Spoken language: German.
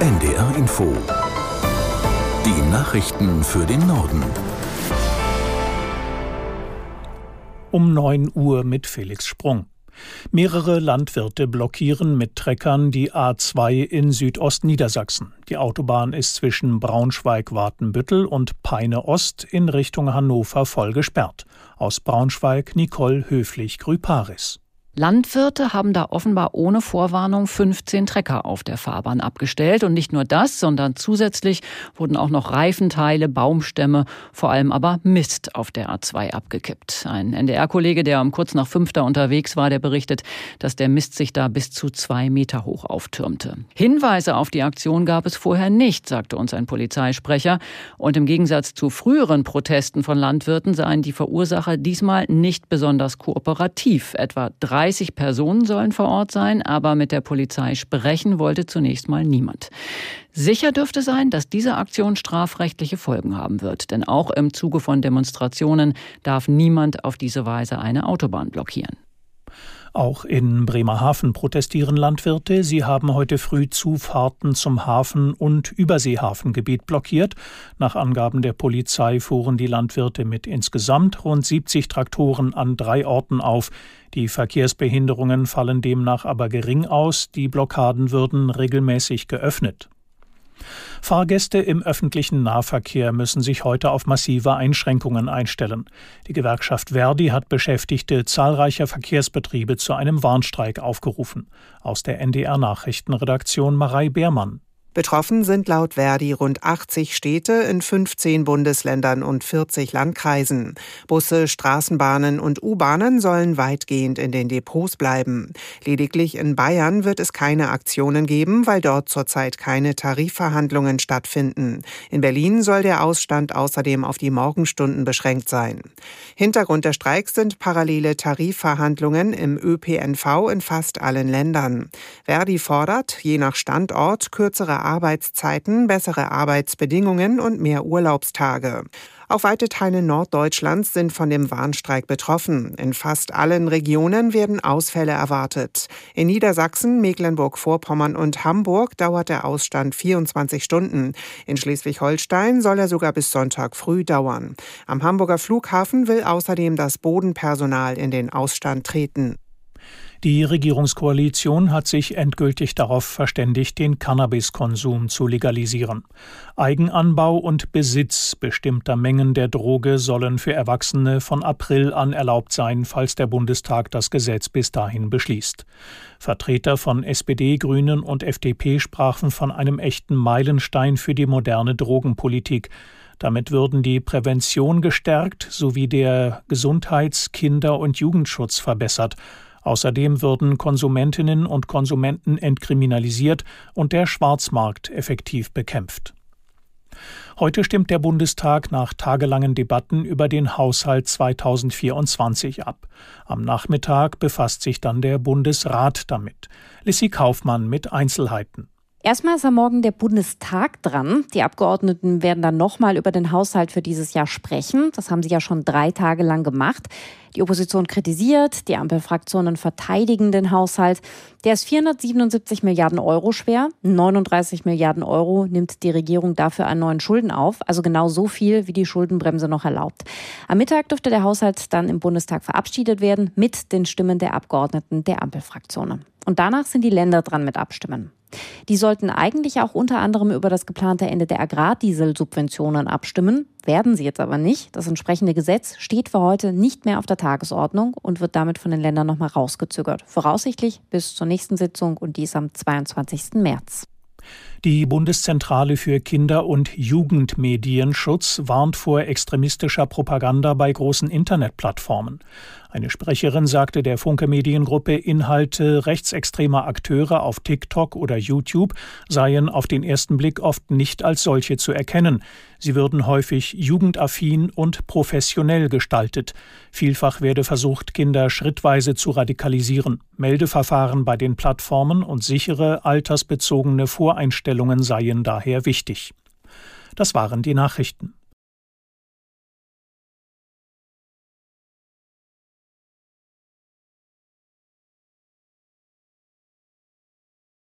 NDR Info. Die Nachrichten für den Norden. Um 9 Uhr mit Felix Sprung. Mehrere Landwirte blockieren mit Treckern die A2 in Südostniedersachsen. Die Autobahn ist zwischen Braunschweig-Watenbüttel und Peine Ost in Richtung Hannover voll gesperrt. Aus Braunschweig Nicole Höflich-Grüparis. Landwirte haben da offenbar ohne Vorwarnung 15 Trecker auf der Fahrbahn abgestellt. Und nicht nur das, sondern zusätzlich wurden auch noch Reifenteile, Baumstämme, vor allem aber Mist auf der A2 abgekippt. Ein NDR-Kollege, der um kurz nach fünf da unterwegs war, der berichtet, dass der Mist sich da bis zu zwei Meter hoch auftürmte. Hinweise auf die Aktion gab es vorher nicht, sagte uns ein Polizeisprecher. Und im Gegensatz zu früheren Protesten von Landwirten seien die Verursacher diesmal nicht besonders kooperativ. Etwa drei 30 Personen sollen vor Ort sein, aber mit der Polizei sprechen wollte zunächst mal niemand. Sicher dürfte sein, dass diese Aktion strafrechtliche Folgen haben wird, denn auch im Zuge von Demonstrationen darf niemand auf diese Weise eine Autobahn blockieren. Auch in Bremerhaven protestieren Landwirte. Sie haben heute früh Zufahrten zum Hafen- und Überseehafengebiet blockiert. Nach Angaben der Polizei fuhren die Landwirte mit insgesamt rund 70 Traktoren an drei Orten auf. Die Verkehrsbehinderungen fallen demnach aber gering aus. Die Blockaden würden regelmäßig geöffnet. Fahrgäste im öffentlichen Nahverkehr müssen sich heute auf massive Einschränkungen einstellen. Die Gewerkschaft Verdi hat Beschäftigte zahlreicher Verkehrsbetriebe zu einem Warnstreik aufgerufen. Aus der NDR Nachrichtenredaktion Marei Beermann. Betroffen sind laut Verdi rund 80 Städte in 15 Bundesländern und 40 Landkreisen. Busse, Straßenbahnen und U-Bahnen sollen weitgehend in den Depots bleiben. Lediglich in Bayern wird es keine Aktionen geben, weil dort zurzeit keine Tarifverhandlungen stattfinden. In Berlin soll der Ausstand außerdem auf die Morgenstunden beschränkt sein. Hintergrund der Streiks sind parallele Tarifverhandlungen im ÖPNV in fast allen Ländern. Verdi fordert, je nach Standort kürzere Arbeitszeiten, bessere Arbeitsbedingungen und mehr Urlaubstage. Auch weite Teile Norddeutschlands sind von dem Warnstreik betroffen. In fast allen Regionen werden Ausfälle erwartet. In Niedersachsen, Mecklenburg-Vorpommern und Hamburg dauert der Ausstand 24 Stunden. In Schleswig-Holstein soll er sogar bis Sonntag früh dauern. Am Hamburger Flughafen will außerdem das Bodenpersonal in den Ausstand treten. Die Regierungskoalition hat sich endgültig darauf verständigt, den Cannabiskonsum zu legalisieren. Eigenanbau und Besitz bestimmter Mengen der Droge sollen für Erwachsene von April an erlaubt sein, falls der Bundestag das Gesetz bis dahin beschließt. Vertreter von SPD, Grünen und FDP sprachen von einem echten Meilenstein für die moderne Drogenpolitik. Damit würden die Prävention gestärkt sowie der Gesundheits-, Kinder- und Jugendschutz verbessert. Außerdem würden Konsumentinnen und Konsumenten entkriminalisiert und der Schwarzmarkt effektiv bekämpft. Heute stimmt der Bundestag nach tagelangen Debatten über den Haushalt 2024 ab. Am Nachmittag befasst sich dann der Bundesrat damit. Lissy Kaufmann mit Einzelheiten. Erstmal ist am Morgen der Bundestag dran. Die Abgeordneten werden dann nochmal über den Haushalt für dieses Jahr sprechen. Das haben sie ja schon drei Tage lang gemacht. Die Opposition kritisiert, die Ampelfraktionen verteidigen den Haushalt. Der ist 477 Milliarden Euro schwer. 39 Milliarden Euro nimmt die Regierung dafür an neuen Schulden auf. Also genau so viel, wie die Schuldenbremse noch erlaubt. Am Mittag dürfte der Haushalt dann im Bundestag verabschiedet werden mit den Stimmen der Abgeordneten der Ampelfraktionen. Und danach sind die Länder dran mit Abstimmen. Die sollten eigentlich auch unter anderem über das geplante Ende der Agrardieselsubventionen abstimmen, werden sie jetzt aber nicht. Das entsprechende Gesetz steht für heute nicht mehr auf der Tagesordnung und wird damit von den Ländern nochmal rausgezögert. Voraussichtlich bis zur nächsten Sitzung und dies am 22. März. Die Bundeszentrale für Kinder- und Jugendmedienschutz warnt vor extremistischer Propaganda bei großen Internetplattformen. Eine Sprecherin sagte der Funke Mediengruppe, Inhalte rechtsextremer Akteure auf TikTok oder YouTube seien auf den ersten Blick oft nicht als solche zu erkennen. Sie würden häufig jugendaffin und professionell gestaltet. Vielfach werde versucht, Kinder schrittweise zu radikalisieren. Meldeverfahren bei den Plattformen und sichere altersbezogene Voreinstellungen seien daher wichtig. Das waren die Nachrichten.